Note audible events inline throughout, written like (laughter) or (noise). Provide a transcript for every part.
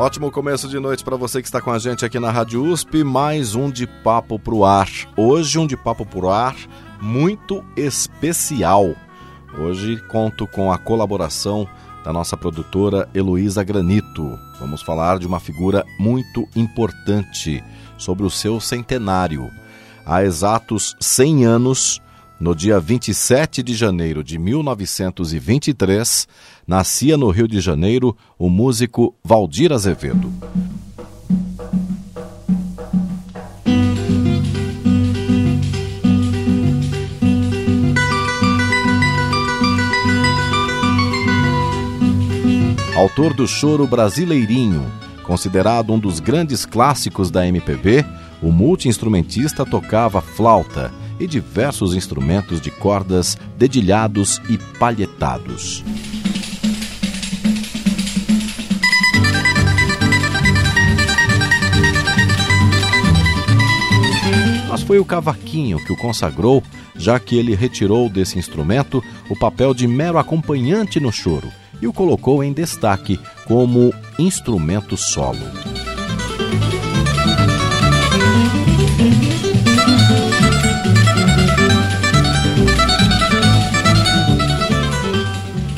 Ótimo começo de noite para você que está com a gente aqui na Rádio USP, mais um de Papo pro Ar. Hoje um de Papo pro Ar muito especial. Hoje conto com a colaboração da nossa produtora Heloísa Granito. Vamos falar de uma figura muito importante sobre o seu centenário. Há exatos 100 anos, no dia 27 de janeiro de 1923, nascia no Rio de Janeiro o músico Valdir Azevedo. Autor do choro Brasileirinho, considerado um dos grandes clássicos da MPB, o multiinstrumentista tocava flauta e diversos instrumentos de cordas dedilhados e palhetados. Mas foi o cavaquinho que o consagrou, já que ele retirou desse instrumento o papel de mero acompanhante no choro e o colocou em destaque como instrumento solo.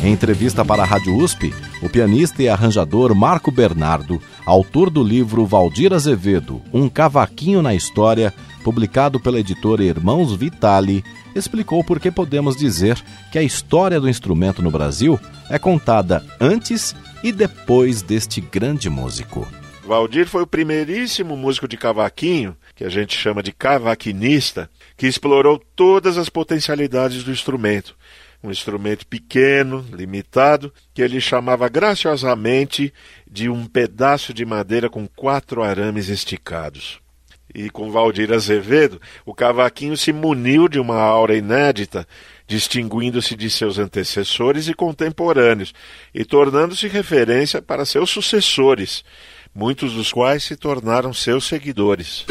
Em entrevista para a Rádio USP, o pianista e arranjador Marco Bernardo, autor do livro Valdir Azevedo, Um Cavaquinho na História, publicado pela editora Irmãos Vitali, explicou por que podemos dizer que a história do instrumento no Brasil é contada antes e depois deste grande músico. Valdir foi o primeiríssimo músico de cavaquinho, que a gente chama de cavaquinista, que explorou todas as potencialidades do instrumento. Um instrumento pequeno, limitado, que ele chamava graciosamente de um pedaço de madeira com quatro arames esticados e com Valdir Azevedo, o cavaquinho se muniu de uma aura inédita, distinguindo-se de seus antecessores e contemporâneos, e tornando-se referência para seus sucessores, muitos dos quais se tornaram seus seguidores.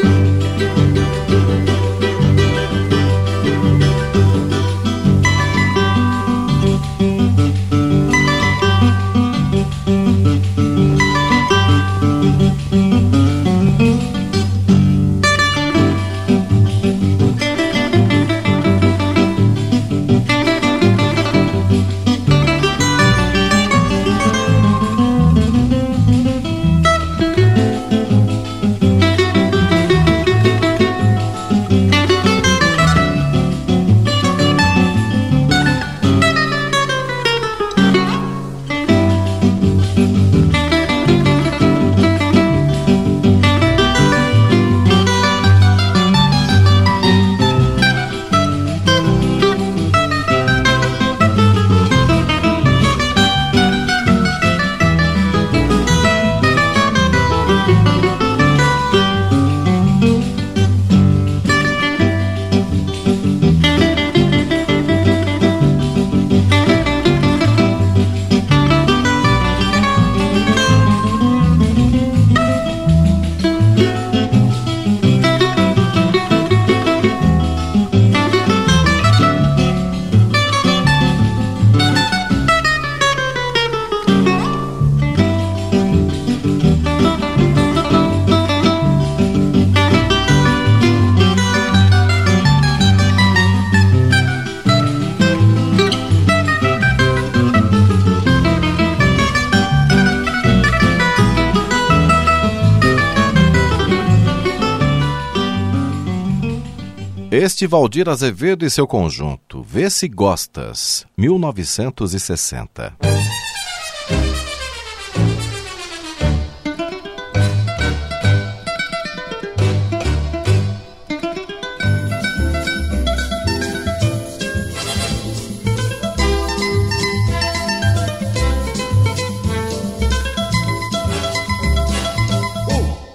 Este Valdir Azevedo e seu conjunto, Vê se Gostas, 1960.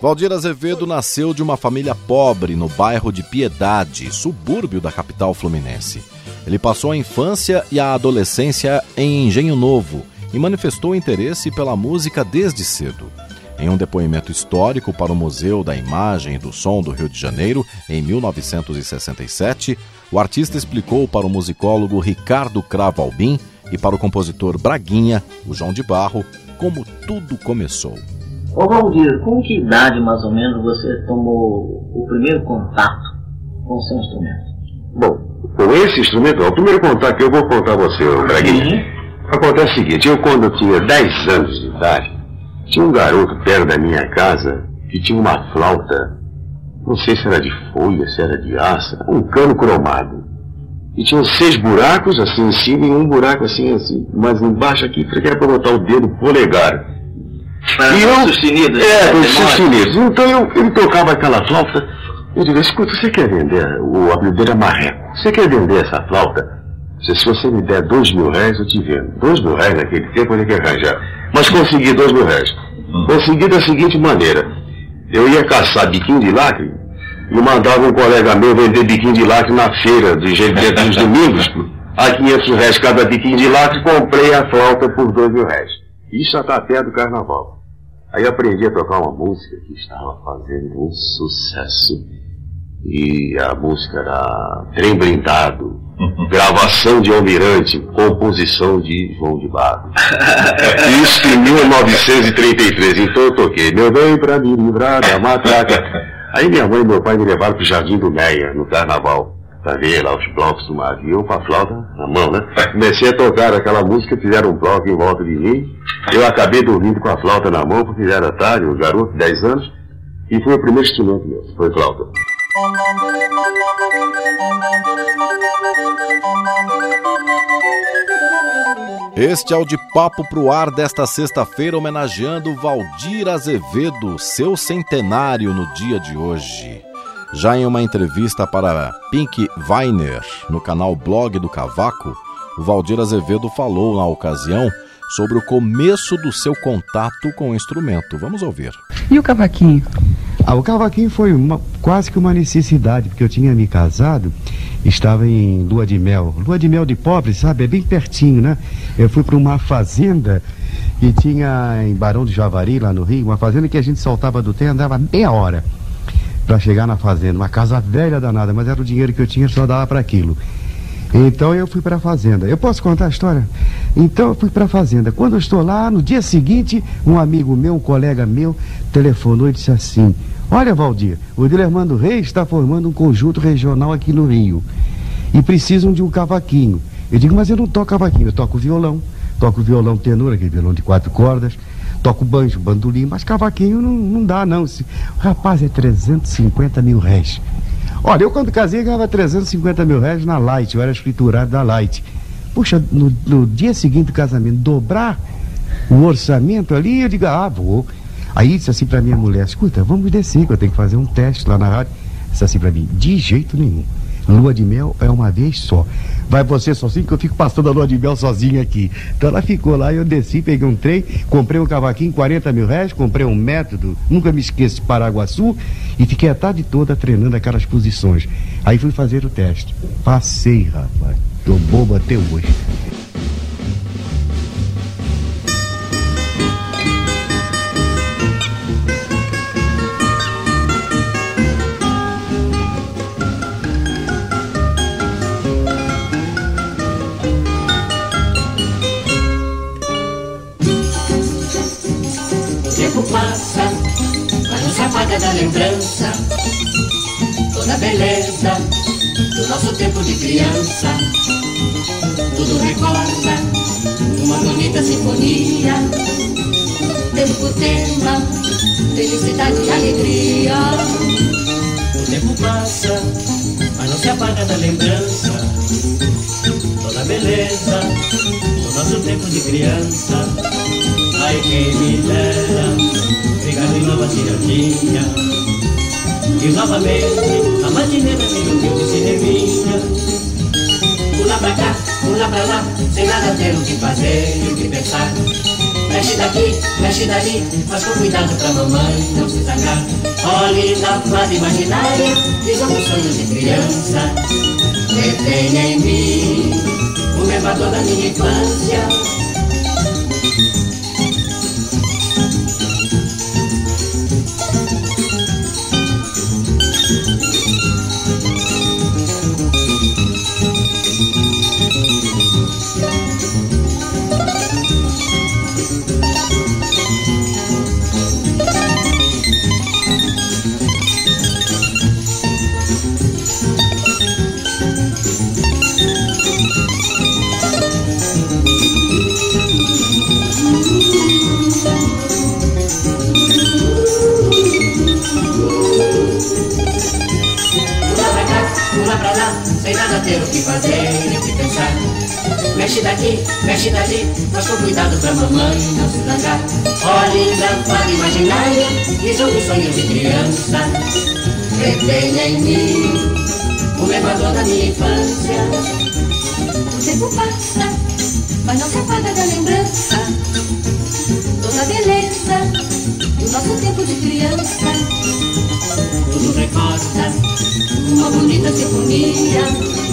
Valdir Azevedo nasceu de uma família pobre no bairro de Piedade, subúrbio da capital fluminense. Ele passou a infância e a adolescência em Engenho Novo e manifestou interesse pela música desde cedo. Em um depoimento histórico para o Museu da Imagem e do Som do Rio de Janeiro, em 1967, o artista explicou para o musicólogo Ricardo Cravo Albim e para o compositor Braguinha, o João de Barro, como tudo começou. Ô Valdir, com que idade mais ou menos você tomou o primeiro contato com o seu instrumento? Bom, com esse instrumento, o primeiro contato que eu vou contar a você, Braguinha. Acontece o seguinte, eu quando eu tinha 10 anos de idade, tinha um garoto perto da minha casa que tinha uma flauta, não sei se era de folha, se era de aça, um cano cromado. E tinha seis buracos assim em cima e um buraco assim, assim, mas embaixo aqui, que era para botar o dedo polegar. Para E eu- sustenido? É, os sustenidos. Então eu, ele tocava aquela flauta. Eu digo, escuta, você quer vender? O apelido era Marreco. Você quer vender essa flauta? Se, se você me der dois mil reais, eu te vendo. Dois mil reais naquele tempo eu tinha que arranjar. Mas consegui dois mil reais. Consegui da seguinte maneira. Eu ia caçar biquinho de lacre e mandava um colega meu vender biquinho de lacre na feira do jeito dos (laughs) domingos. A 500 reais cada biquinho de lacre, comprei a flauta por dois mil reais. Isso perto do carnaval. Aí eu aprendi a tocar uma música que estava fazendo um sucesso. E a música era Trem Blindado, (laughs) gravação de Almirante, composição de João de Barro. (laughs) Isso em 1933. Então eu toquei, meu bem pra me livrar da matraca. Aí minha mãe e meu pai me levaram pro Jardim do Meia, no carnaval. Pra ver lá os blocos do eu com a flauta na mão, né? Comecei a tocar aquela música, fizeram um bloco em volta de mim. Eu acabei dormindo com a flauta na mão, porque já era tarde, um garoto de 10 anos. E foi o primeiro instrumento meu, foi flauta. Este é o de Papo pro Ar desta sexta-feira, homenageando Valdir Azevedo, seu centenário no dia de hoje. Já em uma entrevista para Pink Weiner, no canal Blog do Cavaco, o Valdir Azevedo falou na ocasião sobre o começo do seu contato com o instrumento. Vamos ouvir. E o cavaquinho? Ah, o cavaquinho foi uma- quase que uma necessidade, porque eu tinha me casado, estava em lua de mel. Lua de mel de pobre, sabe? É bem pertinho, né? Eu fui para uma fazenda que tinha em Barão de Javari, lá no Rio, uma fazenda que a gente soltava do trem, andava meia hora para chegar na fazenda. Uma casa velha danada, mas era o dinheiro que eu tinha, só dava para aquilo. Então eu fui para a fazenda. Eu posso contar a história? Então eu fui para a fazenda. Quando eu estou lá, no dia seguinte, um amigo meu, um colega meu, telefonou e disse assim: Olha, Valdir, o Dilermando Reis está formando um conjunto regional aqui no Rio e precisam de um cavaquinho. Eu digo, mas eu não toco cavaquinho, eu toco violão, toco violão tenor, aquele violão de quatro cordas, toco banjo, bandolim, mas cavaquinho não, não dá não. Esse- Rapaz, é 350 mil réis. Olha, eu quando casei ganhava 350 mil reais na Light, eu era escriturário da Light. Puxa, no, no dia seguinte do casamento, dobrar o orçamento ali, eu digo, ah, vou. Aí disse assim pra minha mulher, escuta, vamos descer, que eu tenho que fazer um teste lá na rádio. Disse assim pra mim, de jeito nenhum. Lua de mel é uma vez só. Vai você sozinho, que eu fico passando a lua de mel sozinho aqui. Então ela ficou lá, eu desci, peguei um trem, comprei um cavaquinho, 40 mil reais, comprei um método, nunca me esqueço Paraguaçu, e fiquei a tarde toda treinando aquelas posições. Aí fui fazer o teste. Passei, rapaz. Tô bobo até hoje. Felicidade e alegria. O tempo passa, mas não se apaga da lembrança. Toda beleza do nosso tempo de criança. Ai, quem me dera pegar de novo a E novamente a matineta de domingo de cineminha Pula pra cá, pula pra lá Sem nada ter o que fazer e o que pensar mexe daqui, mexe dali, mas com cuidado pra mamãe não se zangar. Olhe na fada imaginária, visão os sonhos de criança. Retenha em mim o levador da minha infância. Mexe daqui, mexe dali, mas com cuidado pra mamãe não se zangar. Olhe fada imaginária e jogue sonhos de criança. Retenha em mim o levador da minha infância. O tempo passa, mas não se apaga da lembrança. Toda a beleza do nosso tempo de criança. Tudo recorda uma bonita sinfonia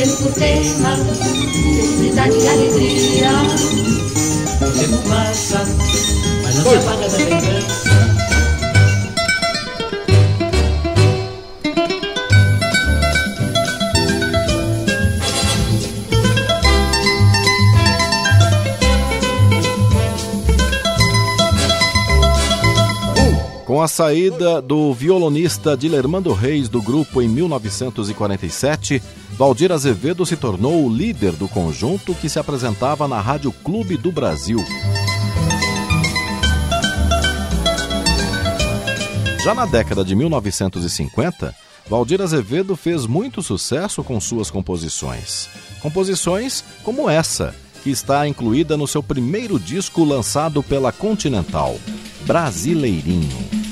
tendo por tema felicidade e alegria. O tempo passa, mas não se apaga da Com a saída do violonista Dilermando Reis do grupo em 1947, Valdir Azevedo se tornou o líder do conjunto que se apresentava na Rádio Clube do Brasil. Já na década de 1950, Valdir Azevedo fez muito sucesso com suas composições. Composições como essa, que está incluída no seu primeiro disco lançado pela Continental, Brasileirinho.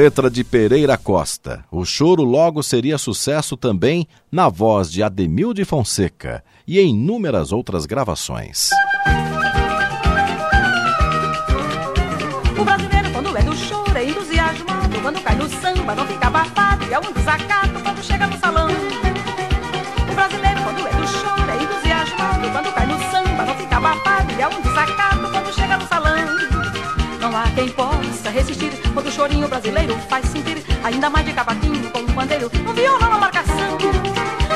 Letra de Pereira Costa. O choro logo seria sucesso também na voz de Ademil de Fonseca e em inúmeras outras gravações. O brasileiro, quando é do choro, é entusiasmado quando cai no samba, não fica abafado e é um desacato quando chega no salão. O brasileiro, quando é do choro, é entusiasmado quando cai no samba, não fica abafado e é um desacato Quem possa resistir quando o chorinho brasileiro faz sentir ainda mais de cavaquinho com um pandeiro, um violão na marcação.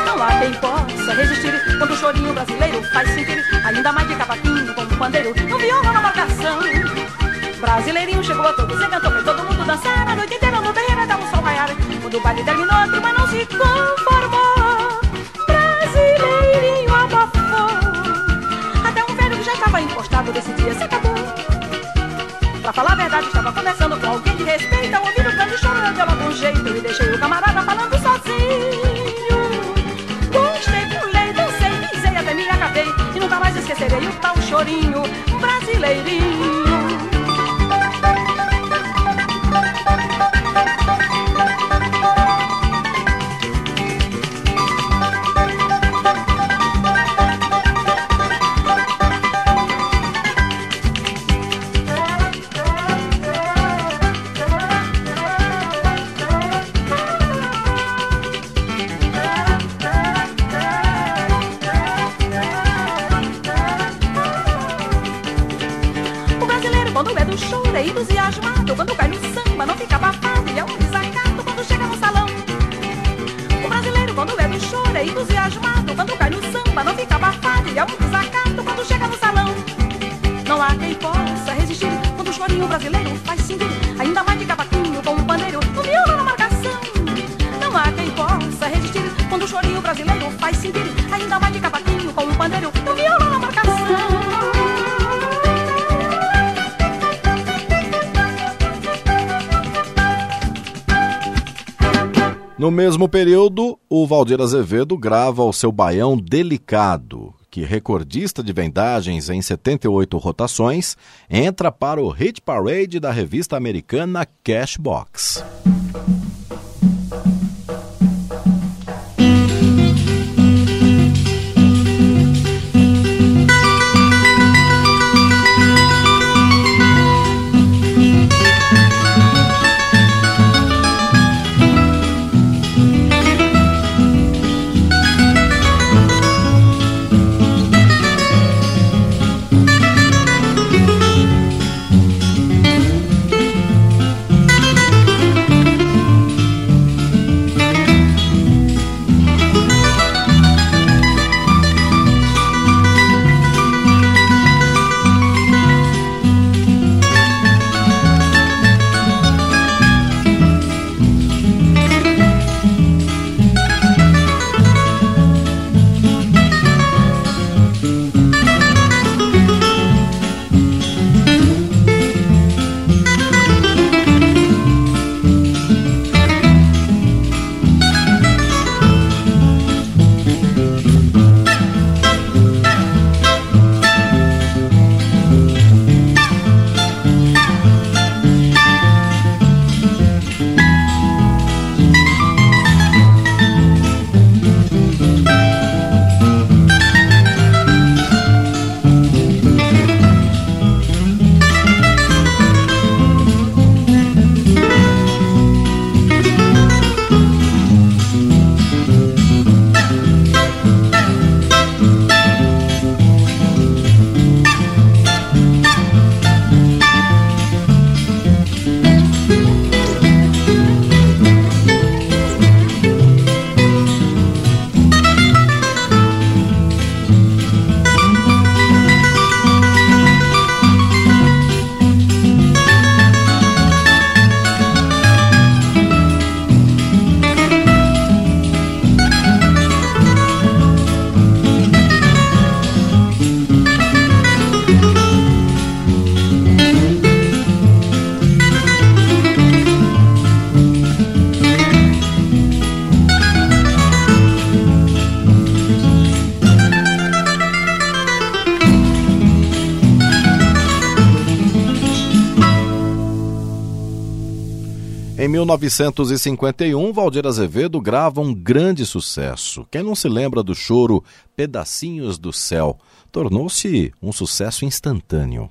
Não há quem possa resistir quando o chorinho brasileiro faz sentir ainda mais de cavaquinho com um pandeiro, um violão na marcação. Brasileirinho chegou a todos, encantou, fez todo mundo dançar a noite inteira no terreiro até o sol raiar. Quando o baile terminou, a turma não se conformou. Brasileirinho abafou. Até um velho que já estava encostado desse dia se acabou. Pra falar a verdade, estava conversando com alguém de respeito. Ao o canto chorando, eu logo jeito e deixei o camarada falando sozinho. Gostei, pulei, dancei, pisei, até me acabei. E nunca mais esquecerei o tal chorinho brasileirinho. No mesmo período, o Valdir Azevedo grava o seu Baião Delicado, que, recordista de vendagens em 78 rotações, entra para o hit parade da revista americana Cashbox. Em 1951, Valdir Azevedo grava um grande sucesso. Quem não se lembra do choro Pedacinhos do Céu? Tornou-se um sucesso instantâneo.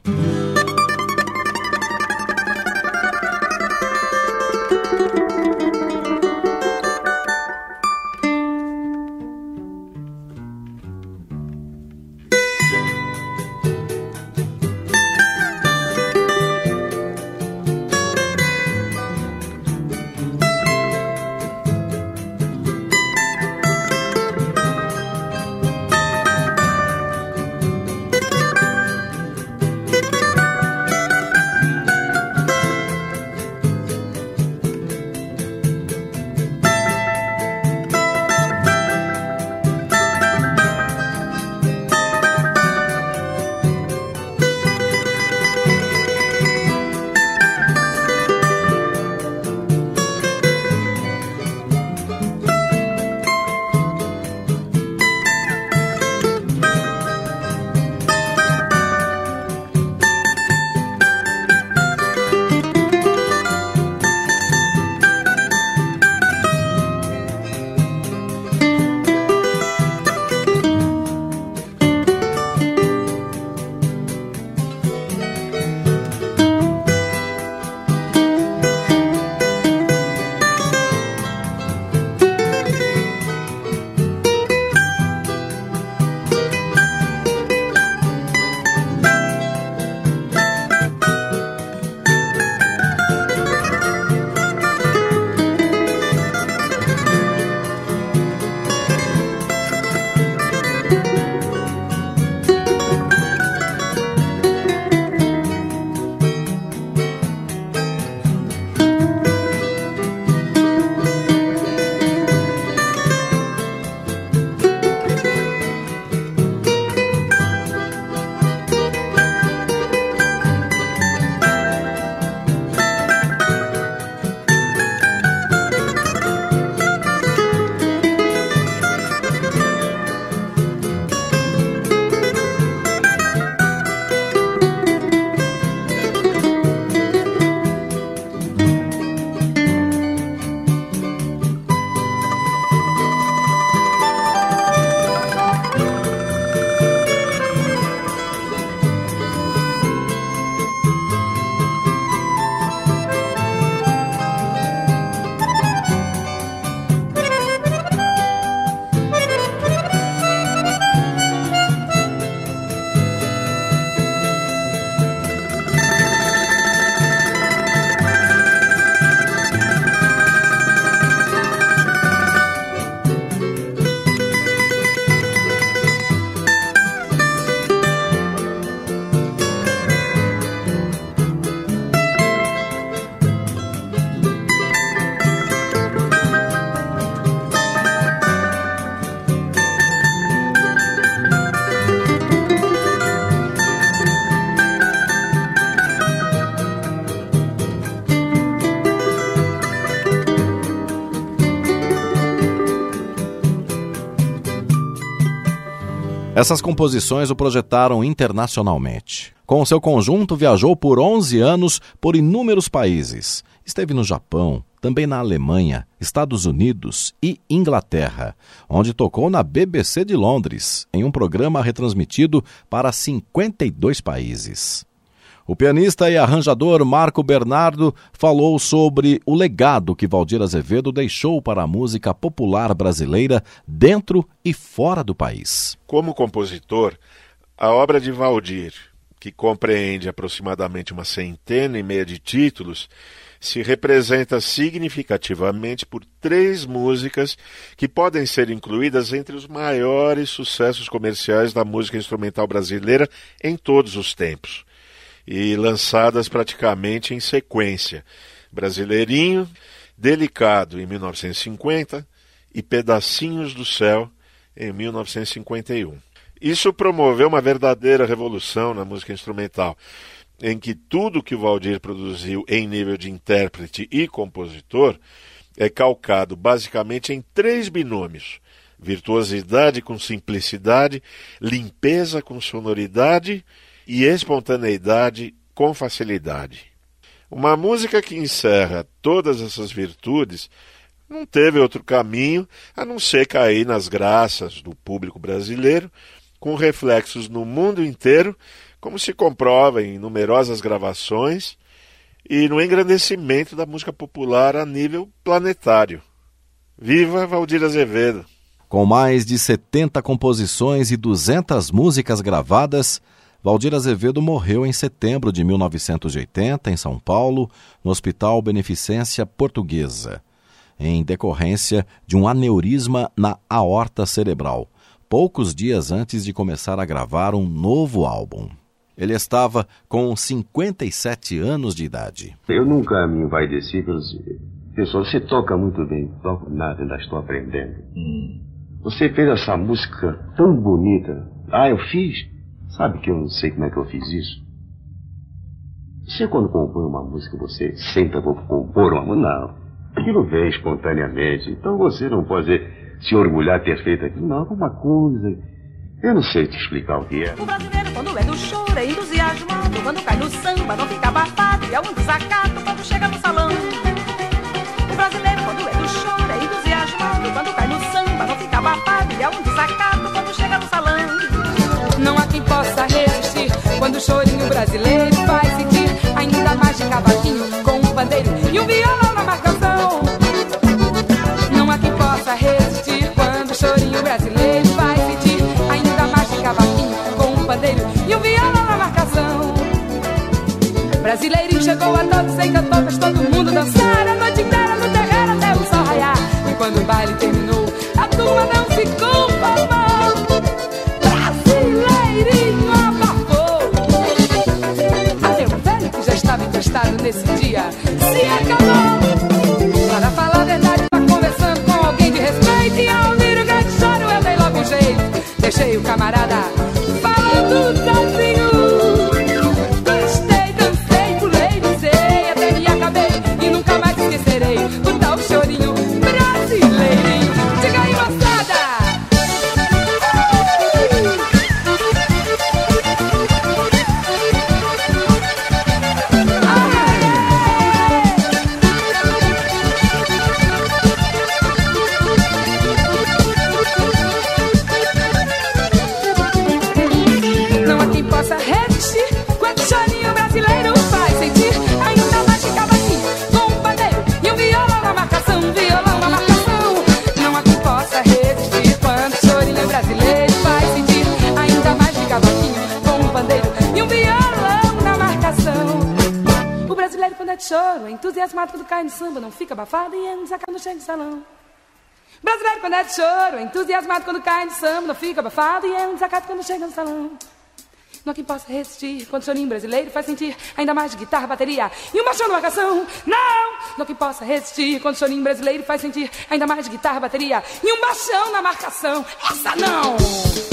Essas composições o projetaram internacionalmente. Com seu conjunto, viajou por 11 anos por inúmeros países. Esteve no Japão, também na Alemanha, Estados Unidos e Inglaterra, onde tocou na BBC de Londres, em um programa retransmitido para 52 países. O pianista e arranjador Marco Bernardo falou sobre o legado que Valdir Azevedo deixou para a música popular brasileira dentro e fora do país. Como compositor, a obra de Valdir, que compreende aproximadamente uma centena e meia de títulos, se representa significativamente por três músicas que podem ser incluídas entre os maiores sucessos comerciais da música instrumental brasileira em todos os tempos e lançadas praticamente em sequência. Brasileirinho, Delicado em 1950 e Pedacinhos do Céu em 1951. Isso promoveu uma verdadeira revolução na música instrumental, em que tudo que o Valdir produziu em nível de intérprete e compositor é calcado basicamente em três binômios: virtuosidade com simplicidade, limpeza com sonoridade e espontaneidade com facilidade. Uma música que encerra todas essas virtudes não teve outro caminho a não ser cair nas graças do público brasileiro, com reflexos no mundo inteiro, como se comprova em numerosas gravações e no engrandecimento da música popular a nível planetário. Viva Valdir Azevedo! Com mais de 70 composições e 200 músicas gravadas, Valdir Azevedo morreu em setembro de 1980 em São Paulo, no Hospital Beneficência Portuguesa, em decorrência de um aneurisma na aorta cerebral, poucos dias antes de começar a gravar um novo álbum. Ele estava com 57 anos de idade. Eu nunca me envaideci pelos. Pessoal, você toca muito bem, toco nada, ainda estou aprendendo. Hum. Você fez essa música tão bonita. Ah, eu fiz? Sabe que eu não sei como é que eu fiz isso? Você quando compõe uma música, você senta para compor uma música? Não. Aquilo vem espontaneamente. Então você não pode se orgulhar de ter feito aquilo. Não, uma coisa. Eu não sei te explicar o que é. O brasileiro, quando é do choro, é entusiasmado. Quando cai no samba, não fica abafado. E é um desacato chegou a todos em cantou, fez todo mundo dançar a noite inteira no terreiro até o sol raiar. E quando o baile terminou, a turma não se conformou. encostado nesse dia se acabou. Para falar a verdade, tá conversando com alguém de respeito. E ao ouvir o grande choro, eu dei logo um jeito. Deixei o camarada falando sozinho. Choro, entusiasmado quando cai no samba, não fica abafado e anda sacando cheio de salão. Brasileiro quando é de choro, entusiasmado quando cai no samba, não fica abafado e é um desacato quando chega no salão. Não há quem possa resistir quando o chorinho brasileiro faz sentir ainda mais de guitarra, bateria e um baixão na marcação. Não! Não há quem possa resistir quando o chorinho brasileiro faz sentir ainda mais de guitarra, bateria e um baixão na marcação. Essa não!